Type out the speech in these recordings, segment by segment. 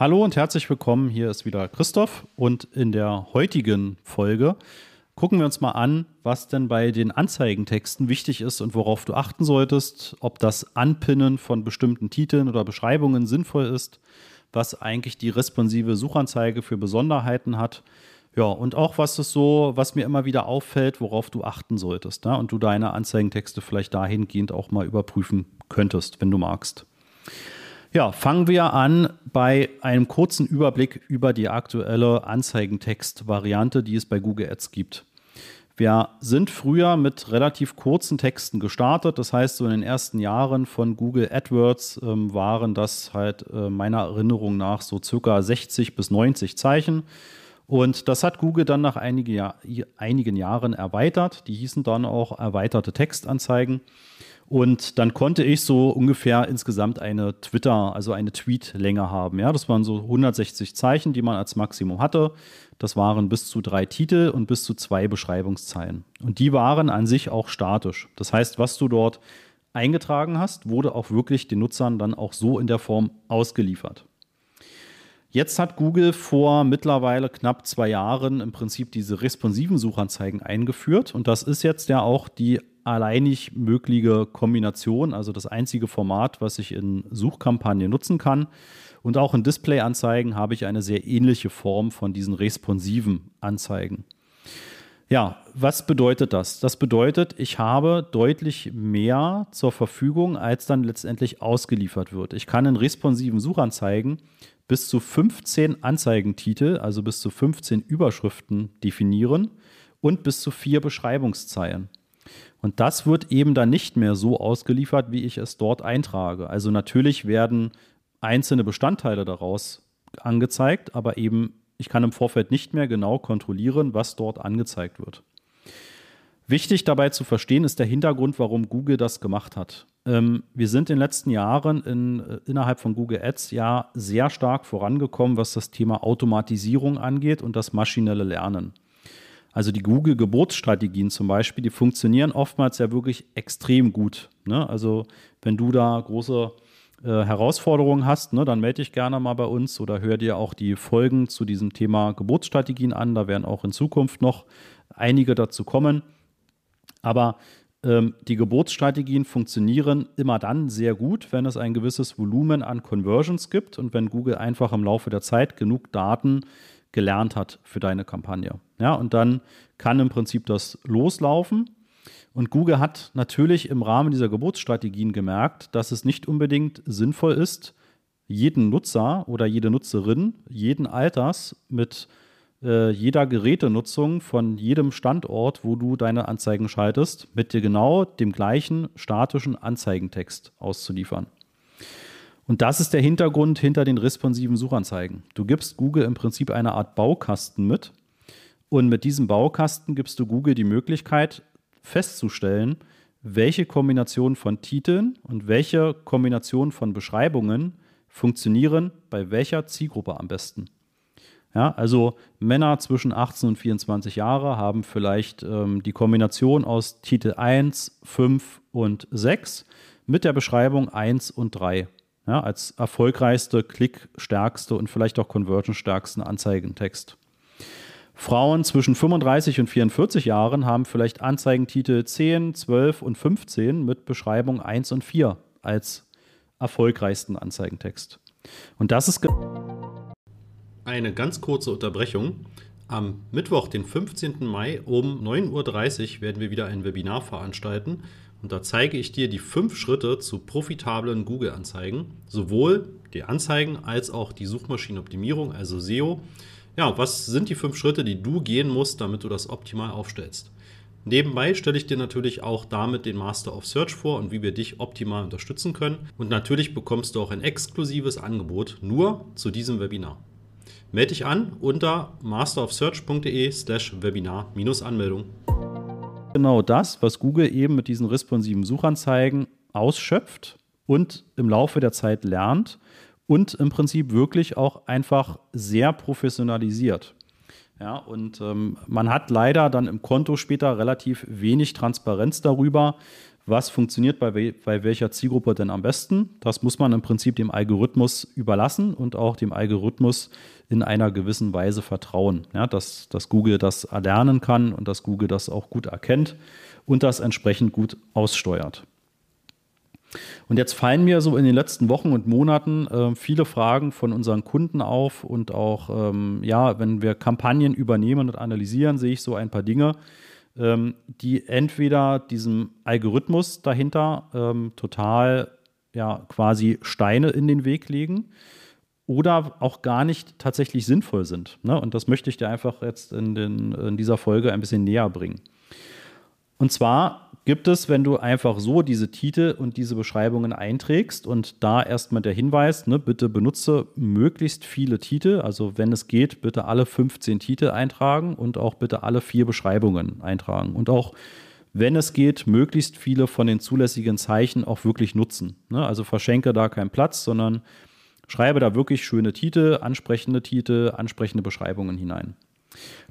Hallo und herzlich willkommen. Hier ist wieder Christoph und in der heutigen Folge gucken wir uns mal an, was denn bei den Anzeigentexten wichtig ist und worauf du achten solltest, ob das Anpinnen von bestimmten Titeln oder Beschreibungen sinnvoll ist, was eigentlich die responsive Suchanzeige für Besonderheiten hat. Ja, und auch was ist so, was mir immer wieder auffällt, worauf du achten solltest. Ne? Und du deine Anzeigentexte vielleicht dahingehend auch mal überprüfen könntest, wenn du magst. Ja, fangen wir an bei einem kurzen Überblick über die aktuelle Anzeigentext-Variante, die es bei Google Ads gibt. Wir sind früher mit relativ kurzen Texten gestartet. Das heißt, so in den ersten Jahren von Google AdWords ähm, waren das halt äh, meiner Erinnerung nach so circa 60 bis 90 Zeichen. Und das hat Google dann nach einige einigen Jahren erweitert. Die hießen dann auch erweiterte Textanzeigen. Und dann konnte ich so ungefähr insgesamt eine Twitter, also eine Tweet-Länge haben. Ja, das waren so 160 Zeichen, die man als Maximum hatte. Das waren bis zu drei Titel und bis zu zwei Beschreibungszeilen. Und die waren an sich auch statisch. Das heißt, was du dort eingetragen hast, wurde auch wirklich den Nutzern dann auch so in der Form ausgeliefert. Jetzt hat Google vor mittlerweile knapp zwei Jahren im Prinzip diese responsiven Suchanzeigen eingeführt. Und das ist jetzt ja auch die alleinig mögliche Kombination, also das einzige Format, was ich in Suchkampagnen nutzen kann. Und auch in Displayanzeigen habe ich eine sehr ähnliche Form von diesen responsiven Anzeigen. Ja, was bedeutet das? Das bedeutet, ich habe deutlich mehr zur Verfügung, als dann letztendlich ausgeliefert wird. Ich kann in responsiven Suchanzeigen bis zu 15 Anzeigentitel, also bis zu 15 Überschriften definieren und bis zu vier Beschreibungszeilen. Und das wird eben dann nicht mehr so ausgeliefert, wie ich es dort eintrage. Also natürlich werden einzelne Bestandteile daraus angezeigt, aber eben ich kann im Vorfeld nicht mehr genau kontrollieren, was dort angezeigt wird. Wichtig dabei zu verstehen ist der Hintergrund, warum Google das gemacht hat. Ähm, wir sind in den letzten Jahren in, äh, innerhalb von Google Ads ja sehr stark vorangekommen, was das Thema Automatisierung angeht und das maschinelle Lernen. Also die Google-Geburtsstrategien zum Beispiel, die funktionieren oftmals ja wirklich extrem gut. Ne? Also wenn du da große äh, Herausforderungen hast, ne, dann melde dich gerne mal bei uns oder hör dir auch die Folgen zu diesem Thema Geburtsstrategien an. Da werden auch in Zukunft noch einige dazu kommen. Aber ähm, die Geburtsstrategien funktionieren immer dann sehr gut, wenn es ein gewisses Volumen an Conversions gibt und wenn Google einfach im Laufe der Zeit genug Daten gelernt hat für deine Kampagne. Ja, und dann kann im Prinzip das loslaufen. Und Google hat natürlich im Rahmen dieser Geburtsstrategien gemerkt, dass es nicht unbedingt sinnvoll ist, jeden Nutzer oder jede Nutzerin jeden Alters mit äh, jeder Gerätenutzung von jedem Standort, wo du deine Anzeigen schaltest, mit dir genau dem gleichen statischen Anzeigentext auszuliefern. Und das ist der Hintergrund hinter den responsiven Suchanzeigen. Du gibst Google im Prinzip eine Art Baukasten mit und mit diesem Baukasten gibst du Google die Möglichkeit festzustellen, welche Kombination von Titeln und welche Kombination von Beschreibungen funktionieren bei welcher Zielgruppe am besten. Ja, also Männer zwischen 18 und 24 Jahre haben vielleicht ähm, die Kombination aus Titel 1, 5 und 6 mit der Beschreibung 1 und 3. Ja, als erfolgreichste, klickstärkste und vielleicht auch conversion-stärksten Anzeigentext. Frauen zwischen 35 und 44 Jahren haben vielleicht Anzeigentitel 10, 12 und 15 mit Beschreibung 1 und 4 als erfolgreichsten Anzeigentext. Und das ist eine ganz kurze Unterbrechung. Am Mittwoch, den 15. Mai um 9.30 Uhr werden wir wieder ein Webinar veranstalten und da zeige ich dir die fünf Schritte zu profitablen Google-Anzeigen, sowohl die Anzeigen als auch die Suchmaschinenoptimierung, also SEO. Ja, was sind die fünf Schritte, die du gehen musst, damit du das optimal aufstellst? Nebenbei stelle ich dir natürlich auch damit den Master of Search vor und wie wir dich optimal unterstützen können. Und natürlich bekommst du auch ein exklusives Angebot nur zu diesem Webinar. Melde dich an unter masterofsearch.de slash Webinar-Anmeldung. Genau das, was Google eben mit diesen responsiven Suchanzeigen ausschöpft und im Laufe der Zeit lernt und im Prinzip wirklich auch einfach sehr professionalisiert. Ja, und ähm, man hat leider dann im Konto später relativ wenig Transparenz darüber, was funktioniert bei, bei welcher Zielgruppe denn am besten. Das muss man im Prinzip dem Algorithmus überlassen und auch dem Algorithmus in einer gewissen Weise vertrauen. Ja, dass, dass Google das erlernen kann und dass Google das auch gut erkennt und das entsprechend gut aussteuert. Und jetzt fallen mir so in den letzten Wochen und Monaten äh, viele Fragen von unseren Kunden auf und auch, ähm, ja, wenn wir Kampagnen übernehmen und analysieren, sehe ich so ein paar Dinge, ähm, die entweder diesem Algorithmus dahinter ähm, total, ja, quasi Steine in den Weg legen oder auch gar nicht tatsächlich sinnvoll sind. Ne? Und das möchte ich dir einfach jetzt in, den, in dieser Folge ein bisschen näher bringen. Und zwar gibt es, wenn du einfach so diese Titel und diese Beschreibungen einträgst und da erstmal der Hinweis, ne, bitte benutze möglichst viele Titel, also wenn es geht, bitte alle 15 Titel eintragen und auch bitte alle vier Beschreibungen eintragen und auch wenn es geht, möglichst viele von den zulässigen Zeichen auch wirklich nutzen. Ne? Also verschenke da keinen Platz, sondern schreibe da wirklich schöne Titel, ansprechende Titel, ansprechende Beschreibungen hinein.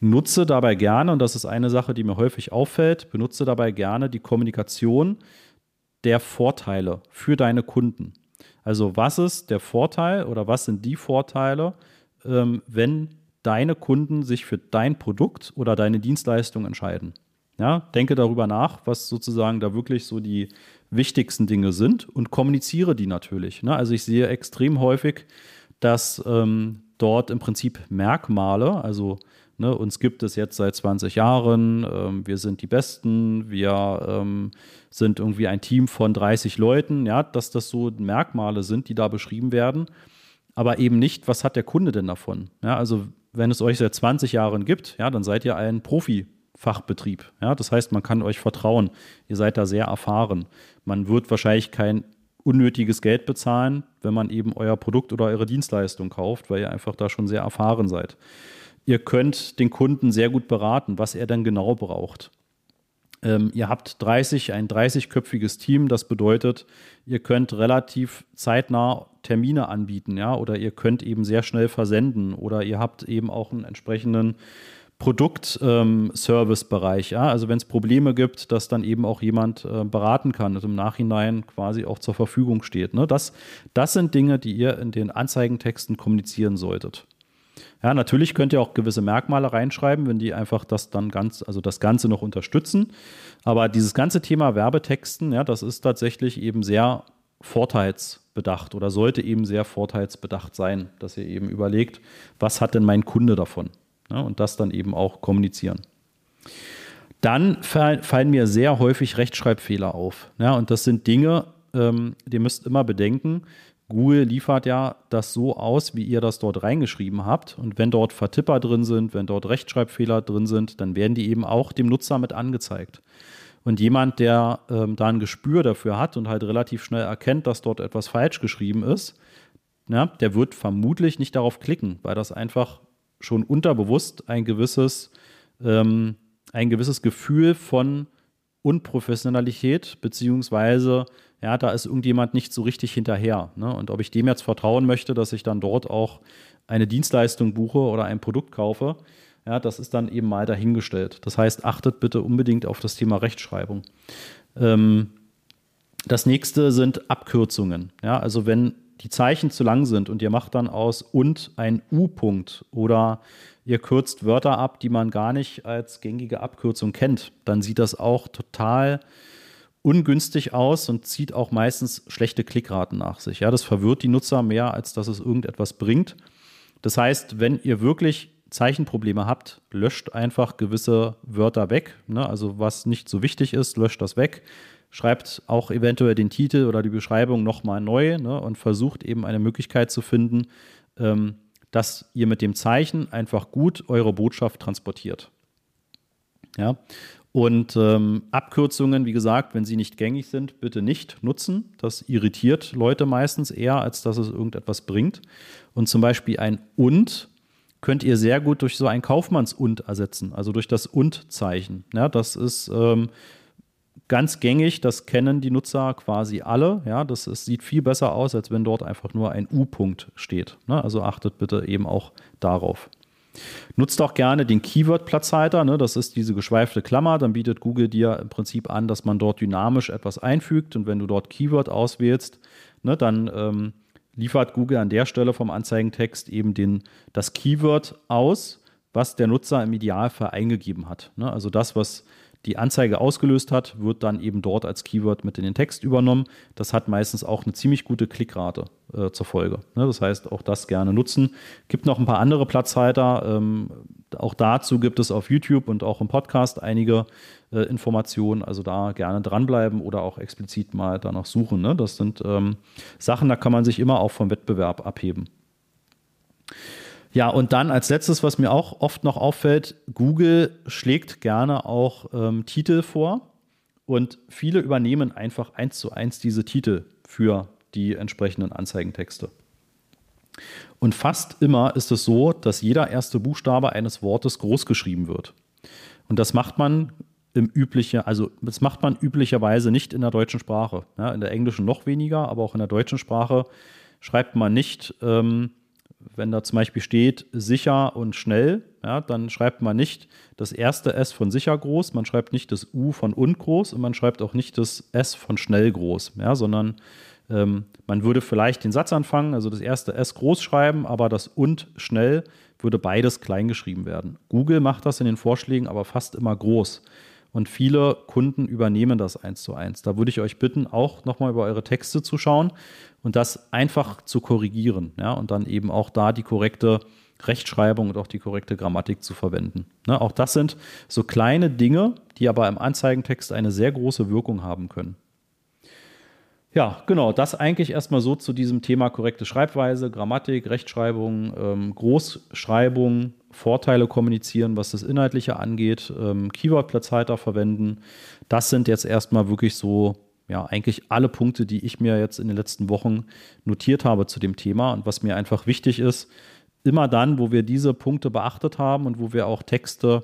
Nutze dabei gerne, und das ist eine Sache, die mir häufig auffällt, benutze dabei gerne die Kommunikation der Vorteile für deine Kunden. Also was ist der Vorteil oder was sind die Vorteile, ähm, wenn deine Kunden sich für dein Produkt oder deine Dienstleistung entscheiden? Ja, denke darüber nach, was sozusagen da wirklich so die wichtigsten Dinge sind und kommuniziere die natürlich. Ne? Also ich sehe extrem häufig, dass ähm, dort im Prinzip Merkmale, also Ne, uns gibt es jetzt seit 20 Jahren, ähm, wir sind die Besten, wir ähm, sind irgendwie ein Team von 30 Leuten, ja, dass das so Merkmale sind, die da beschrieben werden, aber eben nicht, was hat der Kunde denn davon? Ja, also wenn es euch seit 20 Jahren gibt, ja, dann seid ihr ein Profi-Fachbetrieb. Ja, das heißt, man kann euch vertrauen. Ihr seid da sehr erfahren. Man wird wahrscheinlich kein unnötiges Geld bezahlen, wenn man eben euer Produkt oder eure Dienstleistung kauft, weil ihr einfach da schon sehr erfahren seid. Ihr könnt den Kunden sehr gut beraten, was er dann genau braucht. Ähm, ihr habt 30, ein 30-köpfiges Team, das bedeutet, ihr könnt relativ zeitnah Termine anbieten, ja, oder ihr könnt eben sehr schnell versenden oder ihr habt eben auch einen entsprechenden Produkt-Service-Bereich. Ähm, ja? Also wenn es Probleme gibt, dass dann eben auch jemand äh, beraten kann und im Nachhinein quasi auch zur Verfügung steht. Ne? Das, das sind Dinge, die ihr in den Anzeigentexten kommunizieren solltet. Ja, natürlich könnt ihr auch gewisse Merkmale reinschreiben, wenn die einfach das dann ganz, also das Ganze noch unterstützen. Aber dieses ganze Thema Werbetexten, ja, das ist tatsächlich eben sehr vorteilsbedacht oder sollte eben sehr vorteilsbedacht sein, dass ihr eben überlegt, was hat denn mein Kunde davon? Ja, und das dann eben auch kommunizieren. Dann fallen mir sehr häufig Rechtschreibfehler auf. Ja, und das sind Dinge, ähm, ihr müsst immer bedenken, Google liefert ja das so aus, wie ihr das dort reingeschrieben habt. Und wenn dort Vertipper drin sind, wenn dort Rechtschreibfehler drin sind, dann werden die eben auch dem Nutzer mit angezeigt. Und jemand, der ähm, da ein Gespür dafür hat und halt relativ schnell erkennt, dass dort etwas falsch geschrieben ist, ja, der wird vermutlich nicht darauf klicken, weil das einfach schon unterbewusst ein gewisses, ähm, ein gewisses Gefühl von Unprofessionalität beziehungsweise ja, da ist irgendjemand nicht so richtig hinterher. Ne? Und ob ich dem jetzt vertrauen möchte, dass ich dann dort auch eine Dienstleistung buche oder ein Produkt kaufe, ja, das ist dann eben mal dahingestellt. Das heißt, achtet bitte unbedingt auf das Thema Rechtschreibung. Ähm, das nächste sind Abkürzungen. Ja, also wenn die Zeichen zu lang sind und ihr macht dann aus und ein U-Punkt oder ihr kürzt Wörter ab, die man gar nicht als gängige Abkürzung kennt, dann sieht das auch total ungünstig aus und zieht auch meistens schlechte Klickraten nach sich. Ja, das verwirrt die Nutzer mehr, als dass es irgendetwas bringt. Das heißt, wenn ihr wirklich Zeichenprobleme habt, löscht einfach gewisse Wörter weg. Ne? Also was nicht so wichtig ist, löscht das weg. Schreibt auch eventuell den Titel oder die Beschreibung nochmal neu ne? und versucht eben eine Möglichkeit zu finden, ähm, dass ihr mit dem Zeichen einfach gut eure Botschaft transportiert. Ja, und ähm, Abkürzungen, wie gesagt, wenn sie nicht gängig sind, bitte nicht nutzen. Das irritiert Leute meistens eher, als dass es irgendetwas bringt. Und zum Beispiel ein und könnt ihr sehr gut durch so ein Kaufmanns-und ersetzen, also durch das und-Zeichen. Ja, das ist ähm, ganz gängig, das kennen die Nutzer quasi alle. Ja, das ist, sieht viel besser aus, als wenn dort einfach nur ein U-Punkt steht. Ne? Also achtet bitte eben auch darauf. Nutzt auch gerne den Keyword-Platzhalter. Ne? Das ist diese geschweifte Klammer. Dann bietet Google dir im Prinzip an, dass man dort dynamisch etwas einfügt. Und wenn du dort Keyword auswählst, ne, dann ähm, liefert Google an der Stelle vom Anzeigentext eben den, das Keyword aus, was der Nutzer im Idealfall eingegeben hat. Ne? Also das, was die Anzeige ausgelöst hat, wird dann eben dort als Keyword mit in den Text übernommen. Das hat meistens auch eine ziemlich gute Klickrate äh, zur Folge. Ne? Das heißt, auch das gerne nutzen. Gibt noch ein paar andere Platzhalter. Ähm, auch dazu gibt es auf YouTube und auch im Podcast einige äh, Informationen. Also da gerne dranbleiben oder auch explizit mal danach suchen. Ne? Das sind ähm, Sachen, da kann man sich immer auch vom Wettbewerb abheben. Ja, und dann als letztes, was mir auch oft noch auffällt, Google schlägt gerne auch ähm, Titel vor und viele übernehmen einfach eins zu eins diese Titel für die entsprechenden Anzeigentexte. Und fast immer ist es so, dass jeder erste Buchstabe eines Wortes groß geschrieben wird. Und das macht man im übliche, also das macht man üblicherweise nicht in der deutschen Sprache. Ja, in der englischen noch weniger, aber auch in der deutschen Sprache schreibt man nicht ähm, wenn da zum Beispiel steht sicher und schnell, ja, dann schreibt man nicht das erste S von sicher groß, man schreibt nicht das U von und groß und man schreibt auch nicht das S von schnell groß, ja, sondern ähm, man würde vielleicht den Satz anfangen, also das erste S groß schreiben, aber das und schnell würde beides klein geschrieben werden. Google macht das in den Vorschlägen aber fast immer groß. Und viele Kunden übernehmen das eins zu eins. Da würde ich euch bitten, auch nochmal über eure Texte zu schauen und das einfach zu korrigieren. Ja, und dann eben auch da die korrekte Rechtschreibung und auch die korrekte Grammatik zu verwenden. Ne, auch das sind so kleine Dinge, die aber im Anzeigentext eine sehr große Wirkung haben können. Ja, genau, das eigentlich erstmal so zu diesem Thema korrekte Schreibweise, Grammatik, Rechtschreibung, ähm, Großschreibung, Vorteile kommunizieren, was das Inhaltliche angeht, ähm, Keyword-Platzhalter verwenden. Das sind jetzt erstmal wirklich so, ja, eigentlich alle Punkte, die ich mir jetzt in den letzten Wochen notiert habe zu dem Thema und was mir einfach wichtig ist, immer dann, wo wir diese Punkte beachtet haben und wo wir auch Texte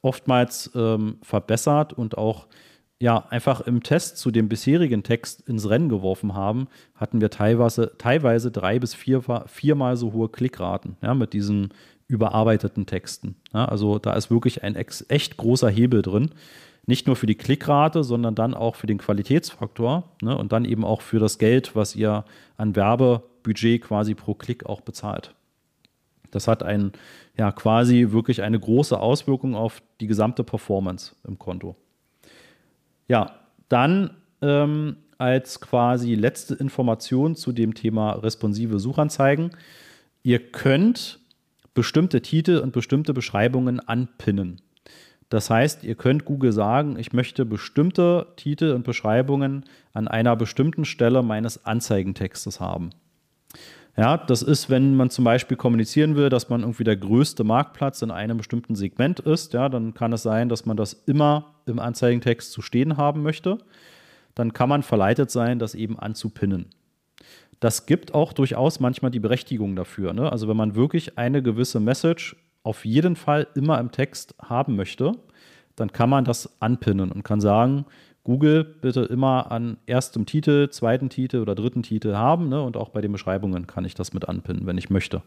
oftmals ähm, verbessert und auch ja, einfach im Test zu dem bisherigen Text ins Rennen geworfen haben, hatten wir teilweise, teilweise drei bis vier, viermal so hohe Klickraten ja, mit diesen überarbeiteten Texten. Ja, also da ist wirklich ein echt großer Hebel drin. Nicht nur für die Klickrate, sondern dann auch für den Qualitätsfaktor ne, und dann eben auch für das Geld, was ihr an Werbebudget quasi pro Klick auch bezahlt. Das hat ein, ja, quasi wirklich eine große Auswirkung auf die gesamte Performance im Konto. Ja, dann ähm, als quasi letzte Information zu dem Thema responsive Suchanzeigen. Ihr könnt bestimmte Titel und bestimmte Beschreibungen anpinnen. Das heißt, ihr könnt Google sagen, ich möchte bestimmte Titel und Beschreibungen an einer bestimmten Stelle meines Anzeigentextes haben. Ja, das ist, wenn man zum Beispiel kommunizieren will, dass man irgendwie der größte Marktplatz in einem bestimmten Segment ist, ja, dann kann es sein, dass man das immer im Anzeigentext zu stehen haben möchte. Dann kann man verleitet sein, das eben anzupinnen. Das gibt auch durchaus manchmal die Berechtigung dafür. Ne? Also wenn man wirklich eine gewisse Message auf jeden Fall immer im Text haben möchte, dann kann man das anpinnen und kann sagen, Google bitte immer an erstem Titel, zweiten Titel oder dritten Titel haben. Ne? Und auch bei den Beschreibungen kann ich das mit anpinnen, wenn ich möchte.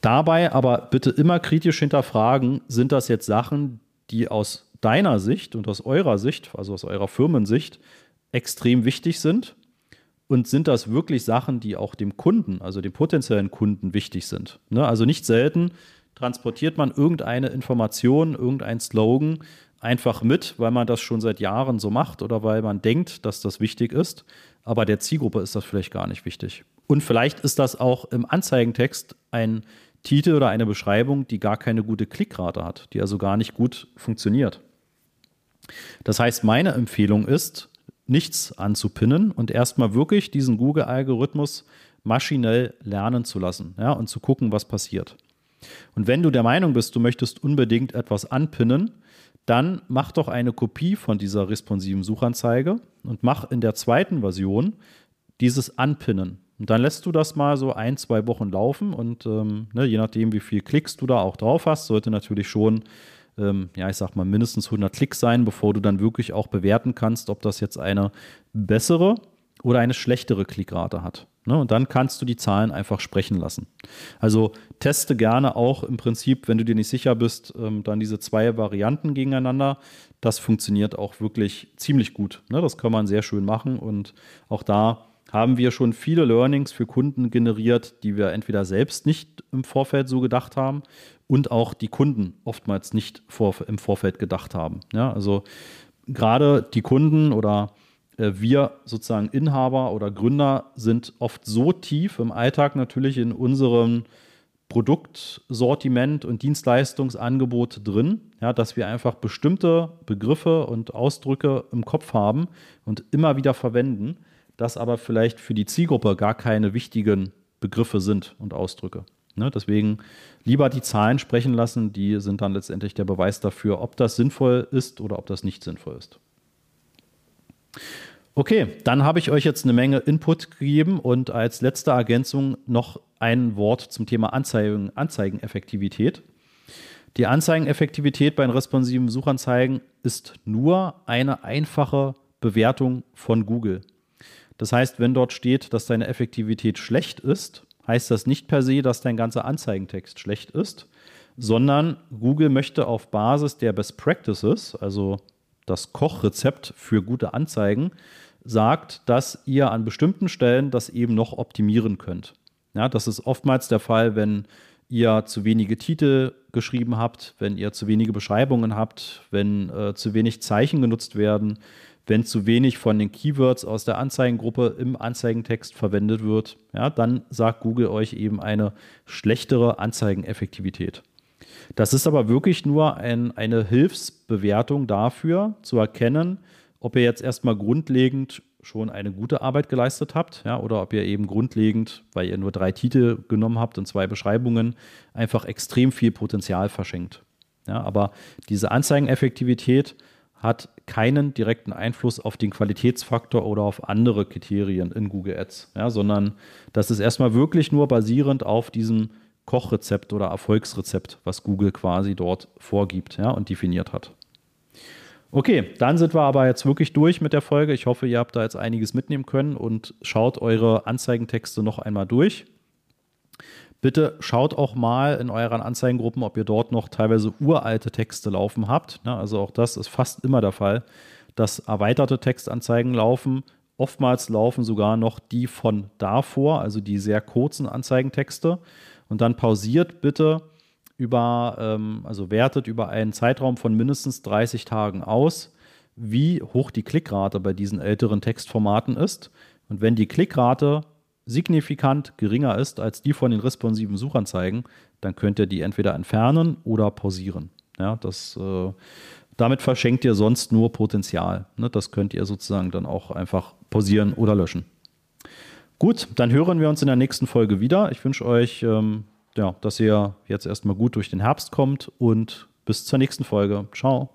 Dabei aber bitte immer kritisch hinterfragen, sind das jetzt Sachen, die aus deiner Sicht und aus eurer Sicht, also aus eurer Firmensicht, extrem wichtig sind? Und sind das wirklich Sachen, die auch dem Kunden, also dem potenziellen Kunden wichtig sind? Ne? Also nicht selten transportiert man irgendeine Information, irgendein Slogan einfach mit, weil man das schon seit Jahren so macht oder weil man denkt, dass das wichtig ist. Aber der Zielgruppe ist das vielleicht gar nicht wichtig. Und vielleicht ist das auch im Anzeigentext ein Titel oder eine Beschreibung, die gar keine gute Klickrate hat, die also gar nicht gut funktioniert. Das heißt, meine Empfehlung ist, nichts anzupinnen und erstmal wirklich diesen Google-Algorithmus maschinell lernen zu lassen ja, und zu gucken, was passiert. Und wenn du der Meinung bist, du möchtest unbedingt etwas anpinnen, dann mach doch eine Kopie von dieser responsiven Suchanzeige und mach in der zweiten Version dieses Anpinnen. Und dann lässt du das mal so ein, zwei Wochen laufen und ähm, ne, je nachdem, wie viel Klicks du da auch drauf hast, sollte natürlich schon, ähm, ja, ich sag mal, mindestens 100 Klicks sein, bevor du dann wirklich auch bewerten kannst, ob das jetzt eine bessere oder eine schlechtere Klickrate hat. Ne? Und dann kannst du die Zahlen einfach sprechen lassen. Also teste gerne auch im Prinzip, wenn du dir nicht sicher bist, ähm, dann diese zwei Varianten gegeneinander. Das funktioniert auch wirklich ziemlich gut. Ne? Das kann man sehr schön machen und auch da haben wir schon viele Learnings für Kunden generiert, die wir entweder selbst nicht im Vorfeld so gedacht haben und auch die Kunden oftmals nicht im Vorfeld gedacht haben. Also gerade die Kunden oder wir sozusagen Inhaber oder Gründer sind oft so tief im Alltag natürlich in unserem Produktsortiment und Dienstleistungsangebot drin, ja, dass wir einfach bestimmte Begriffe und Ausdrücke im Kopf haben und immer wieder verwenden, das aber vielleicht für die Zielgruppe gar keine wichtigen Begriffe sind und Ausdrücke. Ne, deswegen lieber die Zahlen sprechen lassen, die sind dann letztendlich der Beweis dafür, ob das sinnvoll ist oder ob das nicht sinnvoll ist. Okay, dann habe ich euch jetzt eine Menge Input gegeben und als letzte Ergänzung noch ein Wort zum Thema Anzeigen, Anzeigeneffektivität. Die Anzeigeneffektivität bei den responsiven Suchanzeigen ist nur eine einfache Bewertung von Google. Das heißt, wenn dort steht, dass deine Effektivität schlecht ist, heißt das nicht per se, dass dein ganzer Anzeigentext schlecht ist, sondern Google möchte auf Basis der Best Practices, also das Kochrezept für gute Anzeigen, sagt, dass ihr an bestimmten Stellen das eben noch optimieren könnt. Ja, das ist oftmals der Fall, wenn ihr zu wenige Titel geschrieben habt, wenn ihr zu wenige Beschreibungen habt, wenn äh, zu wenig Zeichen genutzt werden, wenn zu wenig von den Keywords aus der Anzeigengruppe im Anzeigentext verwendet wird, ja, dann sagt Google euch eben eine schlechtere Anzeigeneffektivität. Das ist aber wirklich nur ein, eine Hilfsbewertung dafür, zu erkennen, ob ihr jetzt erstmal grundlegend schon eine gute Arbeit geleistet habt, ja, oder ob ihr eben grundlegend, weil ihr nur drei Titel genommen habt und zwei Beschreibungen, einfach extrem viel Potenzial verschenkt. Ja, aber diese Anzeigeneffektivität hat keinen direkten Einfluss auf den Qualitätsfaktor oder auf andere Kriterien in Google Ads, ja, sondern das ist erstmal wirklich nur basierend auf diesem Kochrezept oder Erfolgsrezept, was Google quasi dort vorgibt ja, und definiert hat. Okay, dann sind wir aber jetzt wirklich durch mit der Folge. Ich hoffe, ihr habt da jetzt einiges mitnehmen können und schaut eure Anzeigentexte noch einmal durch. Bitte schaut auch mal in euren Anzeigengruppen, ob ihr dort noch teilweise uralte Texte laufen habt. Also auch das ist fast immer der Fall, dass erweiterte Textanzeigen laufen. Oftmals laufen sogar noch die von davor, also die sehr kurzen Anzeigentexte. Und dann pausiert bitte über, ähm, also wertet über einen Zeitraum von mindestens 30 Tagen aus, wie hoch die Klickrate bei diesen älteren Textformaten ist. Und wenn die Klickrate signifikant geringer ist als die von den responsiven Suchanzeigen, dann könnt ihr die entweder entfernen oder pausieren. Ja, das, äh, damit verschenkt ihr sonst nur Potenzial. Ne? Das könnt ihr sozusagen dann auch einfach pausieren oder löschen. Gut, dann hören wir uns in der nächsten Folge wieder. Ich wünsche euch, ähm, ja, dass ihr jetzt erstmal gut durch den Herbst kommt und bis zur nächsten Folge. Ciao.